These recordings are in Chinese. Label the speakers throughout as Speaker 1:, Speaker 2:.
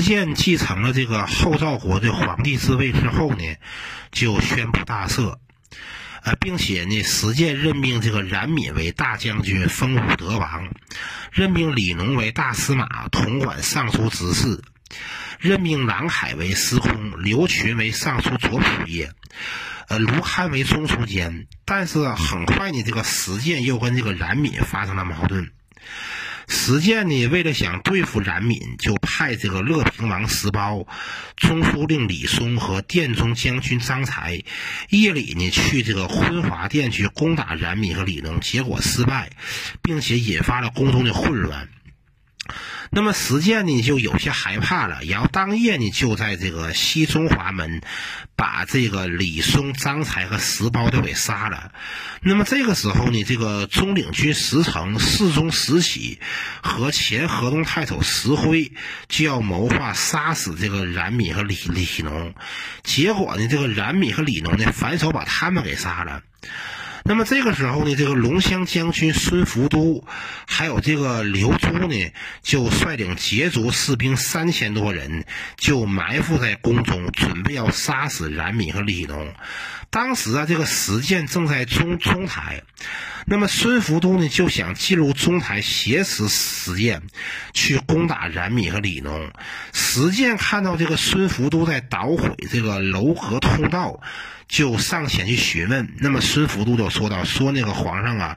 Speaker 1: 建继承了这个后赵国的皇帝之位之后呢，就宣布大赦，呃，并且呢，实建任命这个冉闵为大将军，封武德王；任命李农为大司马，统管尚书之事；任命郎海为司空，刘群为尚书左仆射，呃，卢堪为中书监。但是很快呢，这个实建又跟这个冉闵发生了矛盾。石建呢，为了想对付冉闵，就派这个乐平王石苞、中书令李松和殿中将军张才，夜里呢去这个昏华殿去攻打冉闵和李农，结果失败，并且引发了宫中的混乱。那么石建呢就有些害怕了，然后当夜呢就在这个西中华门，把这个李松、张才和石苞都给杀了。那么这个时候呢，这个中领军石成、侍中石喜和前河东太守石辉就要谋划杀死这个冉闵和李李农，结果呢，这个冉闵和李农呢反手把他们给杀了。那么这个时候呢，这个龙骧将军孙福都，还有这个刘珠呢，就率领羯族士兵三千多人，就埋伏在宫中，准备要杀死冉闵和李农。当时啊，这个石建正在中中台，那么孙福都呢就想进入中台挟持石建，去攻打冉闵和李农。石建看到这个孙福都在捣毁这个楼阁通道。就上前去询问，那么孙福都就说道：“说那个皇上啊，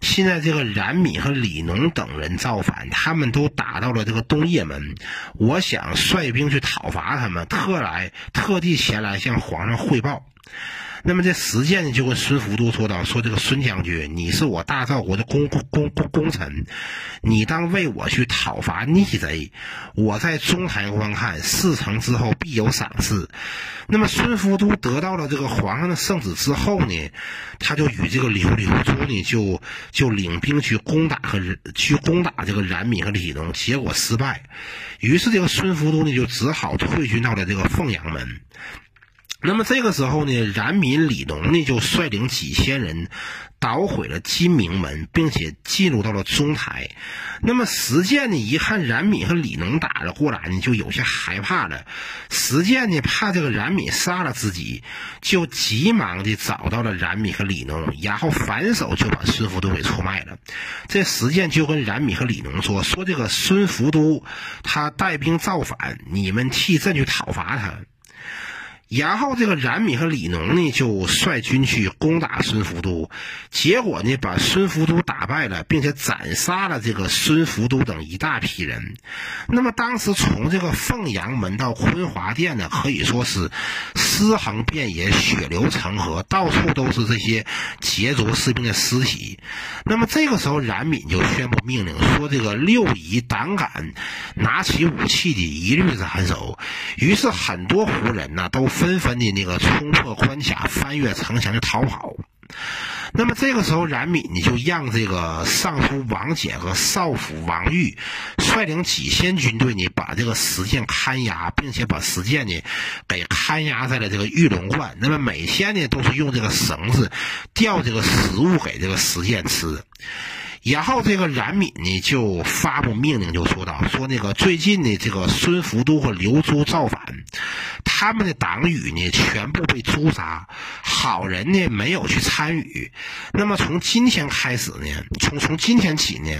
Speaker 1: 现在这个冉闵和李农等人造反，他们都打到了这个东掖门，我想率兵去讨伐他们，特来特地前来向皇上汇报。”那么这实践呢，就跟孙福都说道：“说这个孙将军，你是我大赵国的功功功功臣，你当为我去讨伐逆贼。我在中台观看，事成之后必有赏赐。”那么孙福都得到了这个皇上的圣旨之后呢，他就与这个刘刘珠呢，就就领兵去攻打和去攻打这个冉闵和李农，结果失败。于是这个孙福都呢，就只好退军到了这个凤阳门。那么这个时候呢，冉闵、李农呢就率领几千人捣毁了金明门，并且进入到了中台。那么石建呢一看冉闵和李农打了过来呢，就有些害怕了。石建呢怕这个冉闵杀了自己，就急忙的找到了冉闵和李农，然后反手就把孙福都给出卖了。这石建就跟冉闵和李农说：“说这个孙福都他带兵造反，你们替朕去讨伐他。”然后这个冉闵和李农呢，就率军去攻打孙福都，结果呢，把孙福都打败了，并且斩杀了这个孙福都等一大批人。那么当时从这个凤阳门到坤华殿呢，可以说是尸横遍野，血流成河，到处都是这些羯族士兵的尸体。那么这个时候，冉闵就宣布命令说：“这个六夷胆敢拿起武器的，一律斩首。”于是很多胡人呢，都。纷纷的那个冲破关卡，翻越城墙就逃跑。那么这个时候，冉闵呢就让这个尚书王翦和少府王玉率领几千军队呢，把这个石建看押，并且把石建呢给看押在了这个玉龙观。那么每天呢都是用这个绳子吊这个食物给这个石建吃。然后这个冉闵呢就发布命令，就说道：“说那个最近呢，这个孙福都和刘珠造反，他们的党羽呢全部被诛杀，好人呢没有去参与。那么从今天开始呢，从从今天起呢。”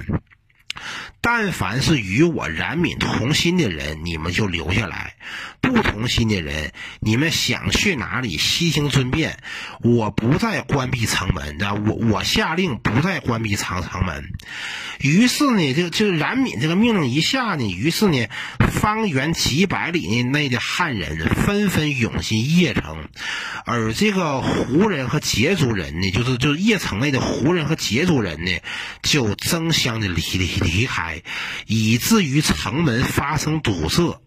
Speaker 1: 但凡是与我冉闵同心的人，你们就留下来；不同心的人，你们想去哪里，悉听尊便。我不再关闭城门，我我下令不再关闭长城门。于是呢，这个这个冉闵这个命令一下呢，于是呢，方圆几百里内的汉人纷纷涌进邺城，而这个胡人和羯族人呢，就是就是邺城内的胡人和羯族人呢，就争相的离离离开，以至于城门发生堵塞。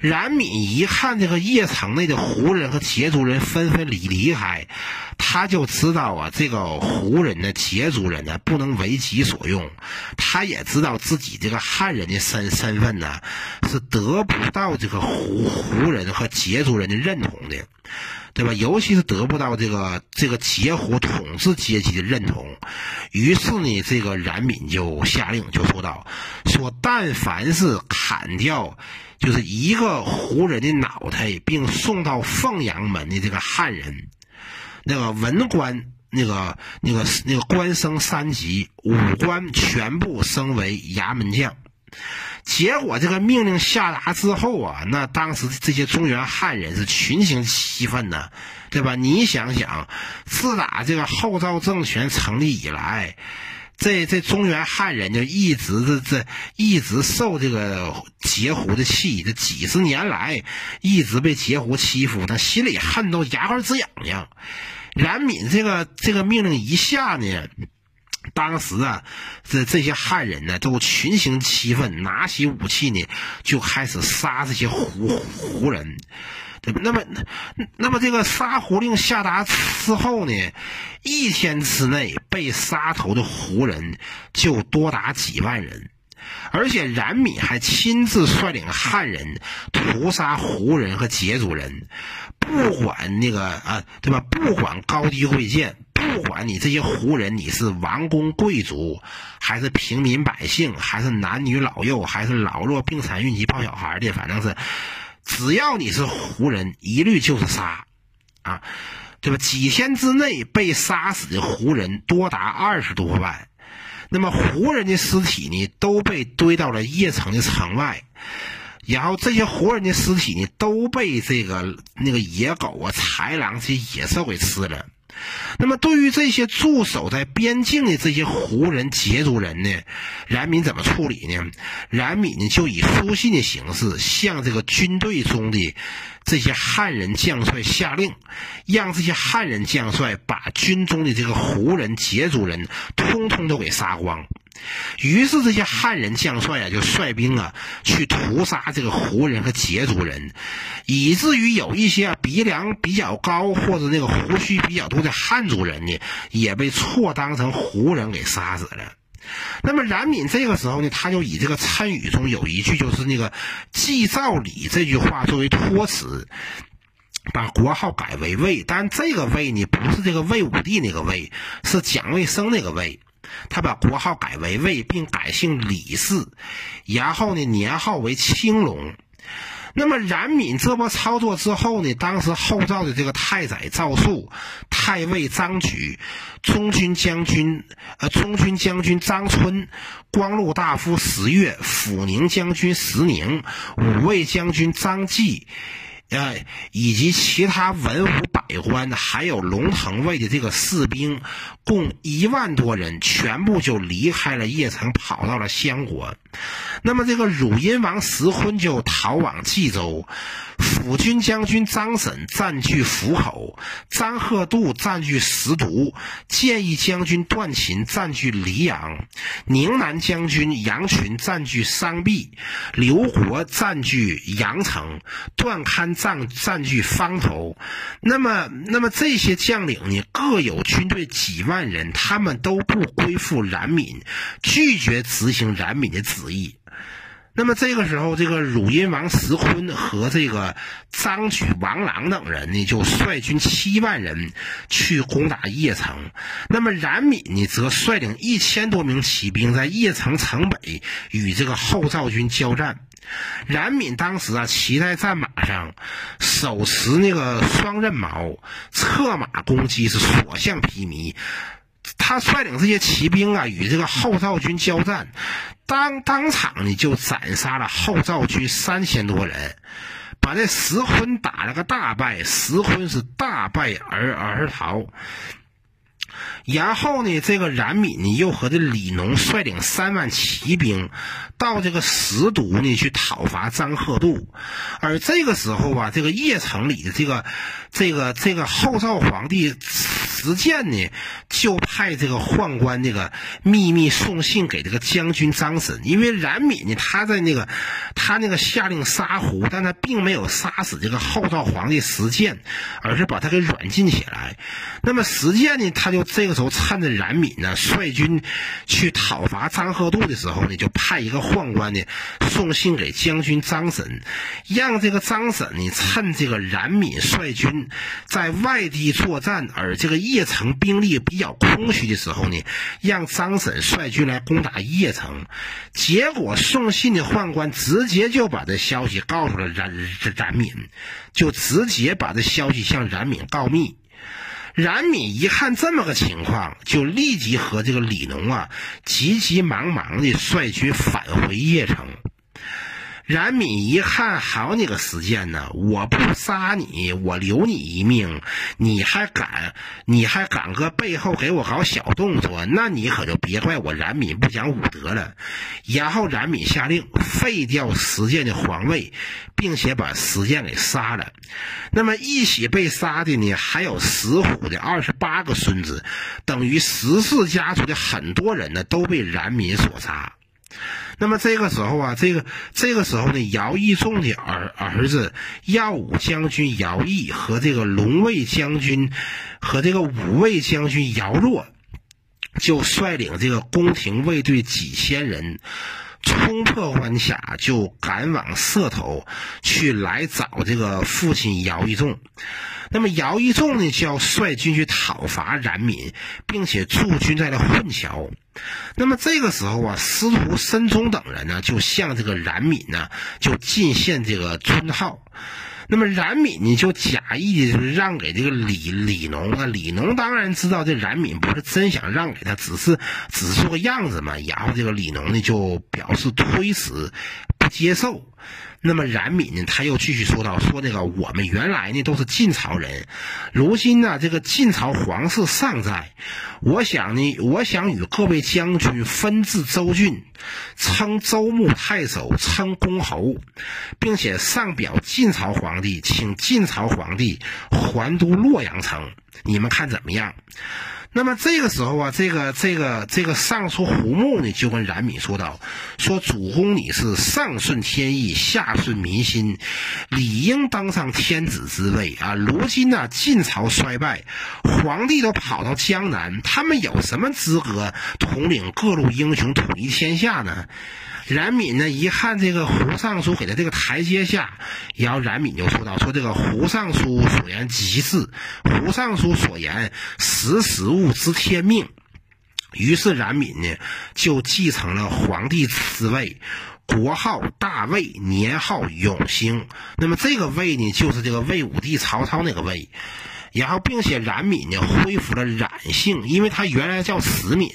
Speaker 1: 冉闵一看这个邺城内的胡人和羯族人纷纷离离开，他就知道啊，这个胡人呢、羯族人呢不能为己所用。他也知道自己这个汉人的身身份呢是得不到这个胡胡人和羯族人的认同的。对吧？尤其是得不到这个这个羯胡统治阶级的认同，于是呢，这个冉闵就下令就说道：说但凡是砍掉就是一个胡人的脑袋，并送到凤阳门的这个汉人，那个文官，那个那个那个官升三级，武官全部升为衙门将。结果这个命令下达之后啊，那当时这些中原汉人是群情激愤呐，对吧？你想想，自打这个后赵政权成立以来，这这中原汉人就一直这这一直受这个截胡的气，这几十年来一直被截胡欺负，他心里恨到牙根直痒痒。冉闵这个这个命令一下呢。当时啊，这这些汉人呢，都群情激愤，拿起武器呢，就开始杀这些胡胡人。那么，那么这个杀胡令下达之后呢，一天之内被杀头的胡人就多达几万人，而且冉闵还亲自率领汉人屠杀胡人和羯族人，不管那个啊，对吧？不管高低贵贱。不管你这些胡人，你是王公贵族，还是平民百姓，还是男女老幼，还是老弱病残、孕及抱小孩的，反正是，只要你是胡人，一律就是杀，啊，对吧？几天之内被杀死的胡人多达二十多万，那么胡人的尸体呢，都被堆到了邺城的城外，然后这些胡人的尸体呢，都被这个那个野狗啊、豺狼这些野兽给吃了。那么，对于这些驻守在边境的这些胡人、羯族人呢，冉闵怎么处理呢？冉闵呢，就以书信的形式向这个军队中的这些汉人将帅下令，让这些汉人将帅把军中的这个胡人、羯族人通通都给杀光。于是这些汉人将帅啊，就率兵啊去屠杀这个胡人和羯族人，以至于有一些鼻梁比较高或者那个胡须比较多的汉族人呢，也被错当成胡人给杀死了。那么冉闵这个时候呢，他就以这个参语中有一句就是那个“祭灶礼”这句话作为托词，把国号改为魏。但这个魏呢，不是这个魏武帝那个魏，是蒋卫生那个魏。他把国号改为魏，并改姓李氏，然后呢，年号为青龙。那么冉闵这波操作之后呢，当时后赵的这个太宰赵肃、太尉张举、中军将军呃中军将军张春、光禄大夫石越、抚宁将军石宁、五位将军张继。呃，以及其他文武百官，还有龙腾卫的这个士兵，共一万多人，全部就离开了邺城，跑到了襄国。那么，这个汝阴王石昏就逃往冀州。辅军将军张审占据府口，张贺度占据石渎，建议将军段秦占据黎阳，宁南将军杨群占据商壁，刘国占据阳城，段堪占占据方头。那么，那么这些将领呢，各有军队几万人，他们都不归附冉闵，拒绝执行冉闵的旨意。那么这个时候，这个汝阴王石坤和这个张举、王朗等人呢，就率军七万人去攻打邺城。那么冉闵呢，则率领一千多名骑兵在邺城城北与这个后赵军交战。冉闵当时啊，骑在战马上，手持那个双刃矛，策马攻击，是所向披靡。他率领这些骑兵啊，与这个后赵军交战，当当场呢就斩杀了后赵军三千多人，把这石昏打了个大败。石昏是大败而而逃。然后呢，这个冉闵呢又和这李农率领三万骑兵到这个石渎呢去讨伐张贺度。而这个时候啊，这个邺城里的这个这个这个后赵皇帝。石建呢，就派这个宦官这个秘密送信给这个将军张审，因为冉闵呢，他在那个他那个下令杀胡，但他并没有杀死这个后赵皇帝石建，而是把他给软禁起来。那么石建呢，他就这个时候趁着冉闵呢率军去讨伐张贺度的时候呢，就派一个宦官呢送信给将军张审，让这个张审呢趁这个冉闵率军在外地作战，而这个。邺城兵力比较空虚的时候呢，让张审率军来攻打邺城。结果送信的宦官直接就把这消息告诉了冉冉闵，就直接把这消息向冉闵告密。冉闵一看这么个情况，就立即和这个李农啊，急急忙忙的率军返回邺城。冉闵一看，好你个石建呢！我不杀你，我留你一命，你还敢，你还敢搁背后给我搞小动作？那你可就别怪我冉闵不讲武德了。然后冉闵下令废掉石建的皇位，并且把石建给杀了。那么一起被杀的呢，还有石虎的二十八个孙子，等于石氏家族的很多人呢，都被冉闵所杀。那么这个时候啊，这个这个时候呢，姚义仲的儿儿子耀武将军姚义和这个龙卫将军和这个武卫将军姚若，就率领这个宫廷卫队几千人，冲破关卡，就赶往色头去来找这个父亲姚义仲。那么姚义仲呢，就要率军去讨伐冉闵，并且驻军在了混桥。那么这个时候啊，司徒申宗等人呢，就向这个冉闵呢，就进献这个尊号。那么冉闵呢，就假意的就是让给这个李李农。啊李农当然知道这冉闵不是真想让给他，只是只是做个样子嘛。然后这个李农呢，就表示推辞，不接受。那么冉闵呢，他又继续说道：“说那个我们原来呢都是晋朝人，如今呢这个晋朝皇室尚在，我想呢，我想与各位将军分治州郡，称州牧太守，称公侯，并且上表晋朝皇帝，请晋朝皇帝还都洛阳城，你们看怎么样？”那么这个时候啊，这个这个这个尚书胡穆呢，就跟冉闵说道：“说主公你是上顺天意，下顺民心，理应当上天子之位啊！如今呢，晋朝衰败，皇帝都跑到江南，他们有什么资格统领各路英雄，统一天下呢？”冉闵呢，一看这个胡尚书给他这个台阶下，然后冉闵就说道：“说这个胡尚书所言极是，胡尚书所言识时务不知天命。”于是冉闵呢，就继承了皇帝之位，国号大魏，年号永兴。那么这个魏呢，就是这个魏武帝曹操那个魏。然后，并且冉闵呢，恢复了冉姓，因为他原来叫石敏。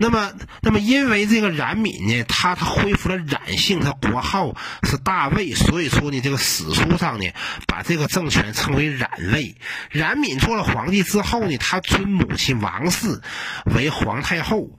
Speaker 1: 那么，那么因为这个冉闵呢，他他恢复了冉姓，他国号是大魏，所以说呢，这个史书上呢，把这个政权称为冉魏。冉闵做了皇帝之后呢，他尊母亲王氏为皇太后。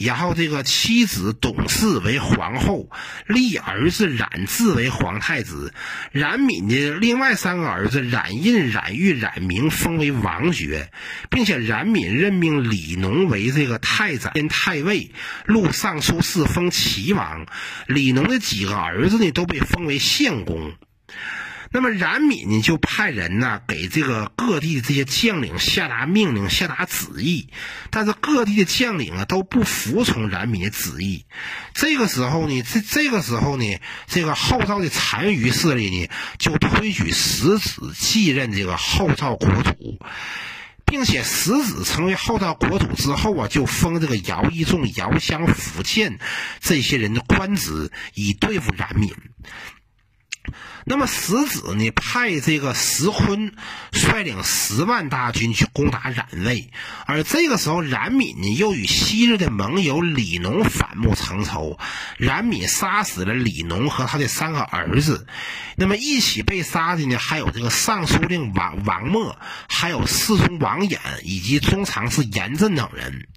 Speaker 1: 然后这个妻子董氏为皇后，立儿子冉智为皇太子。冉闵的另外三个儿子冉印、冉玉、冉明封为王爵，并且冉闵任命李农为这个太宰兼太尉，录尚书事，封齐王。李农的几个儿子呢，都被封为献公。那么冉闵呢，就派人呢给这个各地的这些将领下达命令、下达旨意，但是各地的将领啊都不服从冉闵的旨意。这个时候呢，这这个时候呢，这个后赵的残余势力呢就推举石子继任这个后赵国土，并且石子成为后赵国土之后啊，就封这个姚义仲、姚襄、苻建这些人的官职，以对付冉闵。那么石子呢，派这个石坤率领十万大军去攻打冉魏，而这个时候冉闵呢，又与昔日的盟友李农反目成仇。冉闵杀死了李农和他的三个儿子，那么一起被杀的呢，还有这个尚书令王王默，还有侍中王衍以及中常侍严震等人。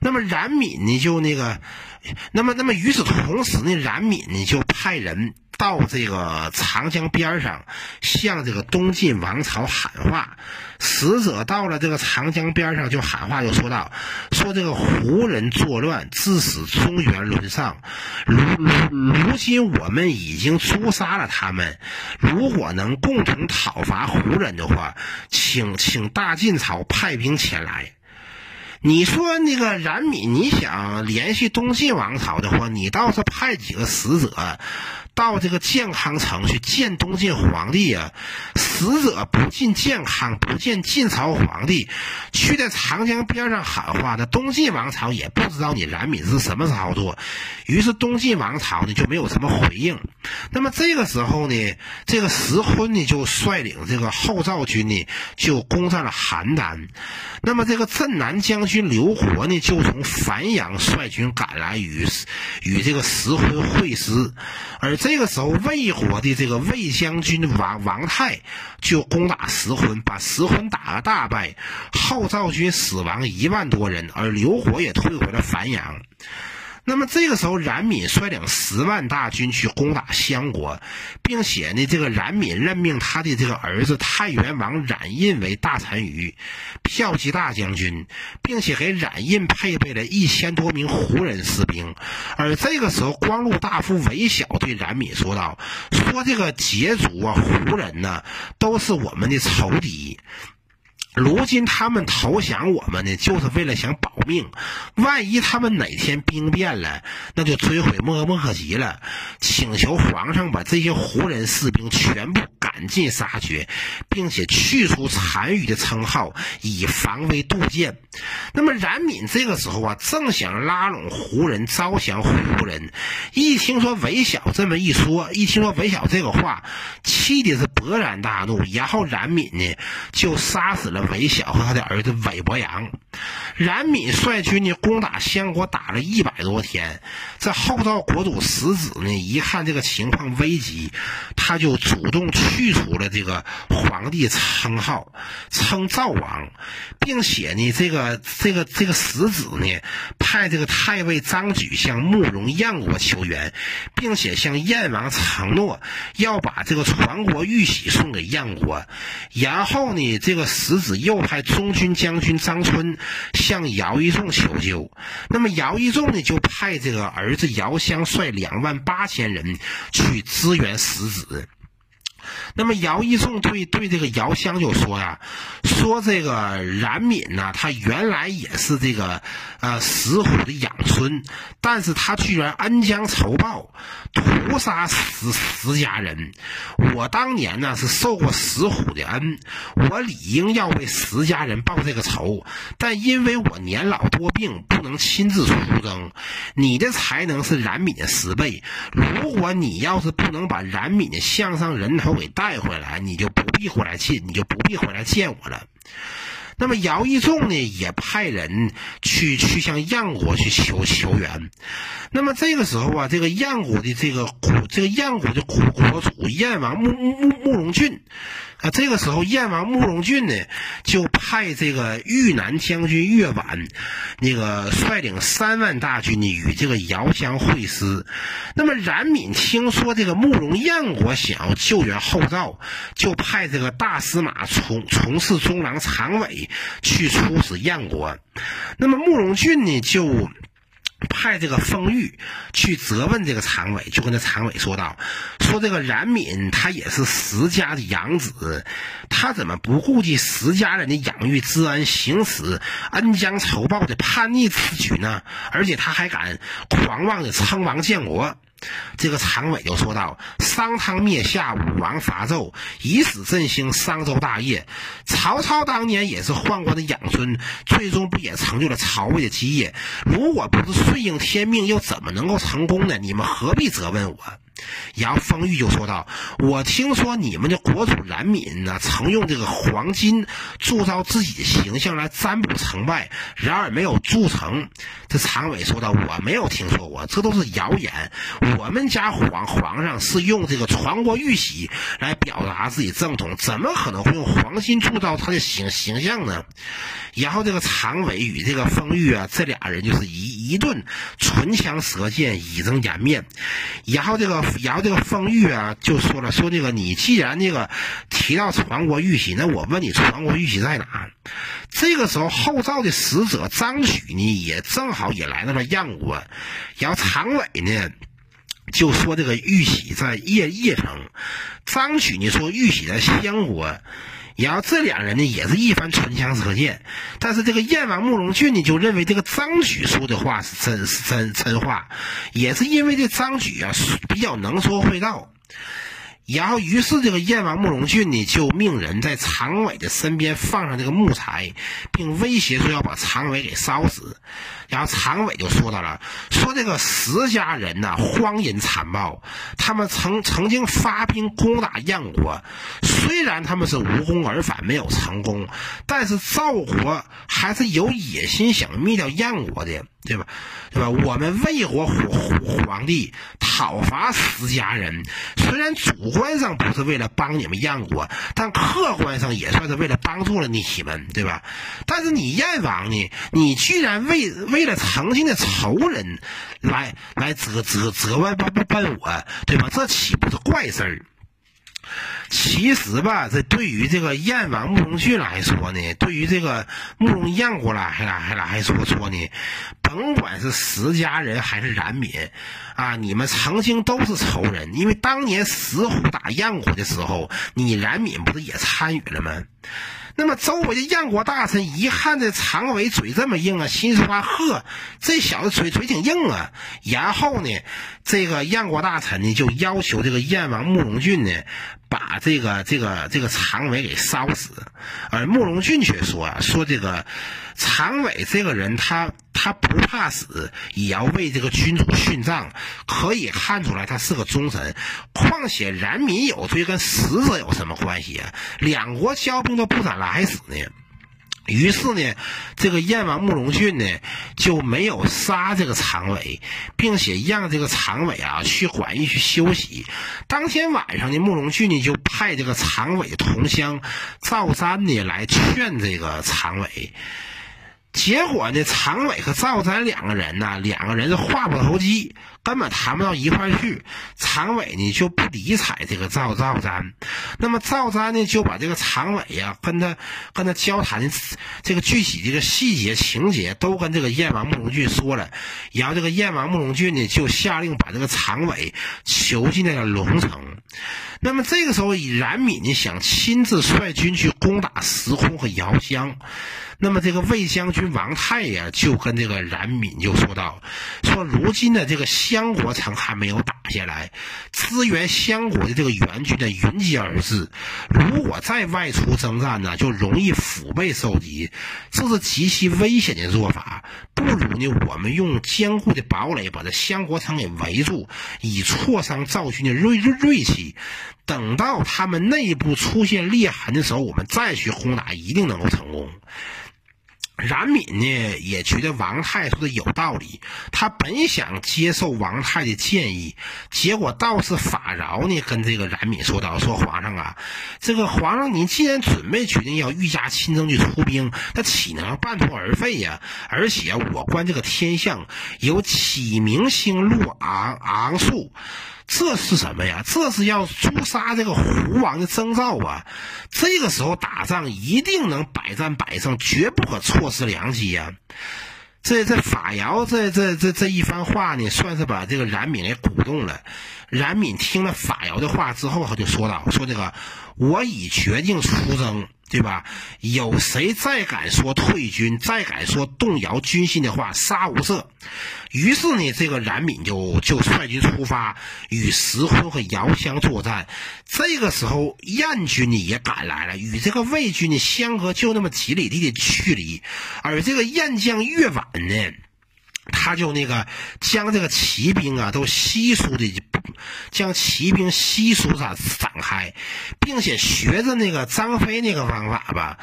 Speaker 1: 那么冉闵呢，就那个，那么那么与此同时呢，冉闵呢就派人。到这个长江边上，向这个东晋王朝喊话。使者到了这个长江边上，就喊话，就说道：“说这个胡人作乱，致使中原沦丧。如如如今我们已经诛杀了他们。如果能共同讨伐胡人的话，请请大晋朝派兵前来。”你说那个冉闵，你想联系东晋王朝的话，你倒是派几个使者。到这个健康城去见东晋皇帝啊，使者不进健康，不见晋朝皇帝，去在长江边上喊话，那东晋王朝也不知道你冉闵是什么操作，于是东晋王朝呢就没有什么回应。那么这个时候呢，这个石坤呢就率领这个后赵军呢就攻占了邯郸，那么这个镇南将军刘活呢就从繁阳率军赶来与与这个石坤会师，而。这个时候，魏国的这个魏将军王王泰就攻打石昏，把石昏打了大败，后赵军死亡一万多人，而刘火也退回了繁阳。那么这个时候，冉闵率领十万大军去攻打襄国，并且呢，这个冉闵任命他的这个儿子太原王冉印为大单于、骠骑大将军，并且给冉印配备了一千多名胡人士兵。而这个时候，光禄大夫韦小对冉闵说道：“说这个羯族啊，胡人呢，都是我们的仇敌。”如今他们投降我们呢，就是为了想保命。万一他们哪天兵变了，那就追悔莫莫及了。请求皇上把这些胡人士兵全部赶尽杀绝，并且去除残余的称号，以防微杜渐。那么冉闵这个时候啊，正想拉拢胡人，招降胡人。一听说韦小这么一说，一听说韦小这个话，气的是勃然大怒。然后冉闵呢，就杀死了。韦小和他的儿子韦伯阳，冉闵率军呢攻打相国，打了一百多天。这后赵国主石子呢，一看这个情况危急，他就主动去除了这个皇帝称号，称赵王，并且呢，这个这个这个石子呢，派这个太尉张举向慕容燕国求援，并且向燕王承诺要把这个传国玉玺送给燕国。然后呢，这个石子。又派中军将军张春向姚一仲求救，那么姚一仲呢，就派这个儿子姚襄率两万八千人去支援石子。那么姚一仲对对这个姚襄就说呀，说这个冉闵呢，他原来也是这个呃石虎的养孙，但是他居然恩将仇报，屠杀石石家人。我当年呢是受过石虎的恩，我理应要为石家人报这个仇，但因为我年老多病，不能亲自出征。你的才能是冉闵的十倍，如果你要是不能把冉闵的项上人头给带回来，你就不必回来见，你就不必回来见我了。那么姚义仲呢，也派人去去向燕国去求求援。那么这个时候啊，这个燕国的这个国，这个燕国的国国主燕王慕慕慕容俊。啊，这个时候，燕王慕容俊呢，就派这个豫南将军岳婉，那个率领三万大军呢，与这个姚襄会师。那么，冉闵听说这个慕容燕国想要救援后赵，就派这个大司马从从事中郎常伟去出使燕国。那么，慕容俊呢，就。派这个封玉去责问这个常伟，就跟这常伟说道：“说这个冉闵他也是石家的养子，他怎么不顾及石家人的养育之恩，行使恩将仇报的叛逆之举呢？而且他还敢狂妄的称王建国。”这个常委就说道：“商汤灭夏，武王伐纣，以史振兴商周大业。曹操当年也是宦官的养尊，最终不也成就了曹魏的基业？如果不是顺应天命，又怎么能够成功呢？你们何必责问我？”杨丰玉就说道：“我听说你们的国主冉闵呢，曾用这个黄金铸造自己的形象来占卜成败，然而没有铸成。”这常伟说道：“我没有听说过，这都是谣言。我们家皇皇上是用这个传国玉玺来表达自己正统，怎么可能会用黄金铸造他的形形象呢？”然后这个常伟与这个丰玉啊，这俩人就是一一顿唇枪舌剑，以正颜面。然后这个。然后这个封玉啊，就说了，说那个你既然那个提到传国玉玺，那我问你，传国玉玺在哪？这个时候，后赵的使者张许呢，也正好也来到了燕国。然后常伟呢，就说这个玉玺在邺邺城。张举呢说玉玺在襄国。然后这两人呢也是一番唇枪舌剑，但是这个燕王慕容俊呢就认为这个张举说的话是真是真真话，也是因为这张举啊比较能说会道。然后，于是这个燕王慕容俊呢，就命人在常伟的身边放上这个木材，并威胁说要把常伟给烧死。然后常伟就说到了，说这个石家人呐，荒淫残暴，他们曾曾经发兵攻打燕国，虽然他们是无功而返，没有成功，但是赵国还是有野心想灭掉燕国的。对吧？对吧？我们魏国皇皇帝讨伐石家人，虽然主观上不是为了帮你们燕国，但客观上也算是为了帮助了你们，对吧？但是你燕王呢？你居然为为了曾经的仇人来来责责责问问问我，对吧？这岂不是怪事儿？其实吧，这对于这个燕王慕容俊来说呢，对于这个慕容燕国来来来说说呢，甭管是石家人还是冉闵，啊，你们曾经都是仇人，因为当年石虎打燕国的时候，你冉闵不是也参与了吗？那么周围的燕国大臣一看这常伟嘴这么硬啊，心说呵，这小子嘴嘴挺硬啊。然后呢，这个燕国大臣呢就要求这个燕王慕容俊呢。把这个这个这个常伟给烧死，而慕容俊却说啊，说这个常伟这个人，他他不怕死，也要为这个君主殉葬，可以看出来他是个忠臣。况且冉闵有罪，跟死者有什么关系啊？两国交兵都不敢来死呢。于是呢，这个燕王慕容俊呢就没有杀这个常伟，并且让这个常伟啊去馆驿去休息。当天晚上呢，慕容俊呢就派这个常伟同乡赵三呢来劝这个常伟。结果呢，常伟和赵瞻两个人呢，两个人是话不投机，根本谈不到一块去。常伟呢就不理睬这个赵赵瞻，那么赵瞻呢就把这个常伟呀跟他跟他交谈的这个具体这个细节情节都跟这个燕王慕容俊说了，然后这个燕王慕容俊呢就下令把这个常伟囚禁在了龙城。那么这个时候，冉闵呢想亲自率军去攻打石空和姚襄。那么这个魏将军王泰呀，就跟这个冉闵就说道：“说如今的这个襄国城还没有打下来，支援襄国的这个援军呢云集而至，如果再外出征战呢，就容易腹背受敌，这是极其危险的做法。不如呢，我们用坚固的堡垒把这襄国城给围住，以挫伤赵军的锐锐锐气。等到他们内部出现裂痕的时候，我们再去轰打，一定能够成功。”冉闵呢也觉得王泰说的有道理，他本想接受王泰的建议，结果道士法饶呢跟这个冉闵说道：“说皇上啊，这个皇上你既然准备决定要御驾亲征去出兵，那岂能半途而废呀？而且我观这个天象，有启明星落昂昂宿。”这是什么呀？这是要诛杀这个胡王的征兆啊！这个时候打仗一定能百战百胜，绝不可错失良机呀！这这法尧这这这这一番话呢，算是把这个冉闵给鼓动了。冉闵听了法尧的话之后，他就说道：“说这个我已决定出征。”对吧？有谁再敢说退军，再敢说动摇军心的话，杀无赦。于是呢，这个冉闵就就率军出发，与石昏和姚襄作战。这个时候，燕军呢也赶来了，与这个魏军呢相隔就那么几里地的距离。而这个燕将岳婉呢。他就那个将这个骑兵啊都稀疏的，将骑兵稀疏展展开，并且学着那个张飞那个方法吧，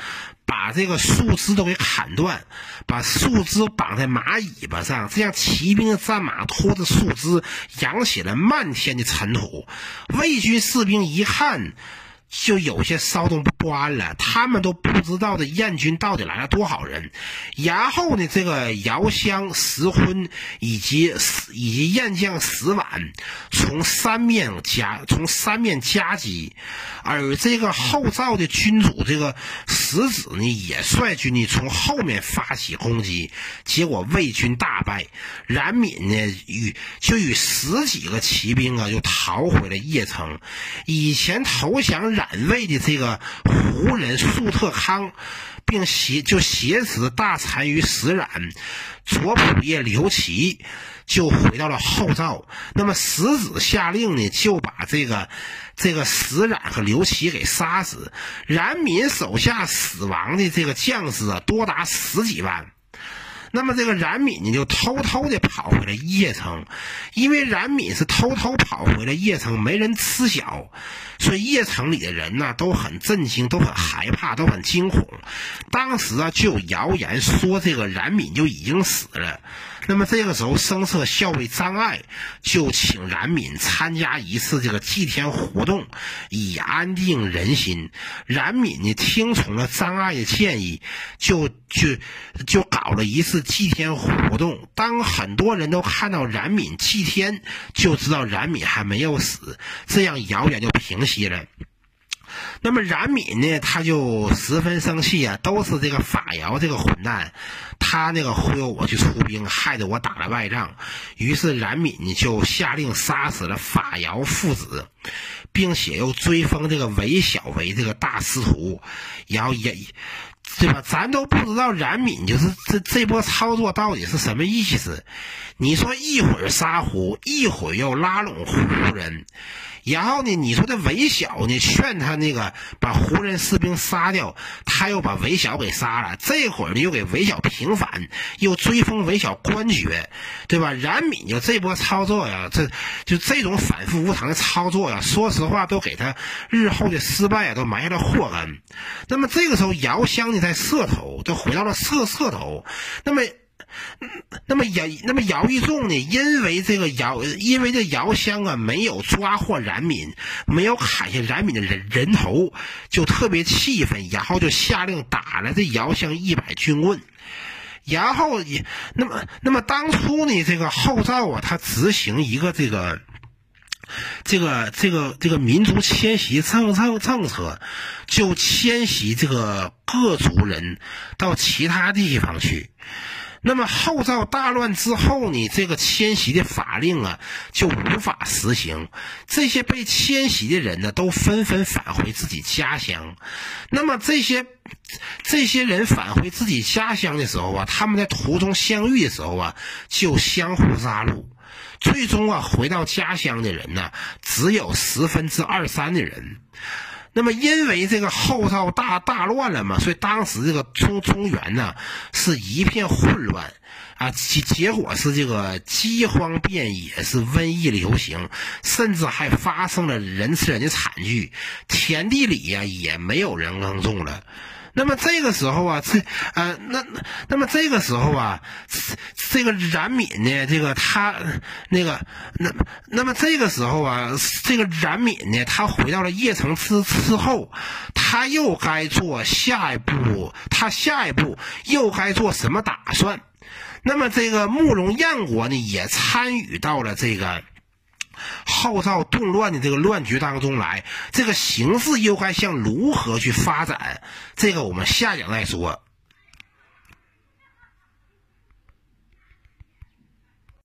Speaker 1: 把这个树枝都给砍断，把树枝绑在马尾巴上，这样骑兵的战马拖着树枝扬起了漫天的尘土。魏军士兵一看。就有些骚动不安了，他们都不知道这燕军到底来了多少人。然后呢，这个姚襄、石昏以及以及燕将石婉从三面夹从三面夹击，而这个后赵的君主这个石子呢，也率军呢从后面发起攻击，结果魏军大败。冉闵呢与就与十几个骑兵啊，就逃回了邺城。以前投降。冉魏的这个胡人粟特康，并挟就挟持大单于石冉、左仆射刘琦，就回到了后赵。那么石子下令呢，就把这个这个石冉和刘琦给杀死。冉闵手下死亡的这个将士啊，多达十几万。那么这个冉闵呢，就偷偷的跑回了邺城，因为冉闵是偷偷跑回了邺城，没人知晓，所以邺城里的人呢都很震惊，都很害怕，都很惊恐。当时啊，就有谣言说这个冉闵就已经死了。那么这个时候，声色校尉张爱就请冉闵参加一次这个祭天活动，以安定人心。冉闵呢听从了张爱的建议，就就就搞了一次祭天活动。当很多人都看到冉闵祭天，就知道冉闵还没有死，这样谣言就平息了。那么冉闵呢，他就十分生气啊，都是这个法尧这个混蛋，他那个忽悠我去出兵，害得我打了败仗。于是冉闵就下令杀死了法尧父子，并且又追封这个韦小为这个大司徒，然后也。对吧？咱都不知道冉闵就是这这波操作到底是什么意思。你说一会儿杀胡，一会儿又拉拢胡人，然后呢，你说这韦小呢劝他那个把胡人士兵杀掉，他又把韦小给杀了。这会儿呢又给韦小平反，又追封韦小官爵，对吧？冉闵就这波操作呀，这就这种反复无常的操作呀，说实话都给他日后的失败啊都埋下了祸根。那么这个时候，姚襄在社头，就回到了社社头。那么，那么姚，那么姚玉仲呢？因为这个姚，因为这姚襄啊，没有抓获冉闵，没有砍下冉闵的人人头，就特别气愤，然后就下令打了这姚襄一百军棍。然后也，那么，那么当初呢，这个后赵啊，他执行一个这个。这个这个这个民族迁徙政政政策，就迁徙这个各族人到其他地方去。那么后赵大乱之后呢，这个迁徙的法令啊就无法实行。这些被迁徙的人呢，都纷纷返回自己家乡。那么这些这些人返回自己家乡的时候啊，他们在途中相遇的时候啊，就相互杀戮。最终啊，回到家乡的人呢，只有十分之二三的人。那么，因为这个后赵大大乱了嘛，所以当时这个中中原呢是一片混乱啊，结结果是这个饥荒遍野，是瘟疫流行，甚至还发生了人吃人的惨剧，田地里呀也没有人耕种了。那么这个时候啊，这呃，那那么这个时候啊，这个冉闵呢，这个他那个那那么这个时候啊，这个冉闵呢，他回到了邺城之之后，他又该做下一步，他下一步又该做什么打算？那么这个慕容燕国呢，也参与到了这个。号召动乱的这个乱局当中来，这个形势又该向如何去发展？这个我们下讲再说。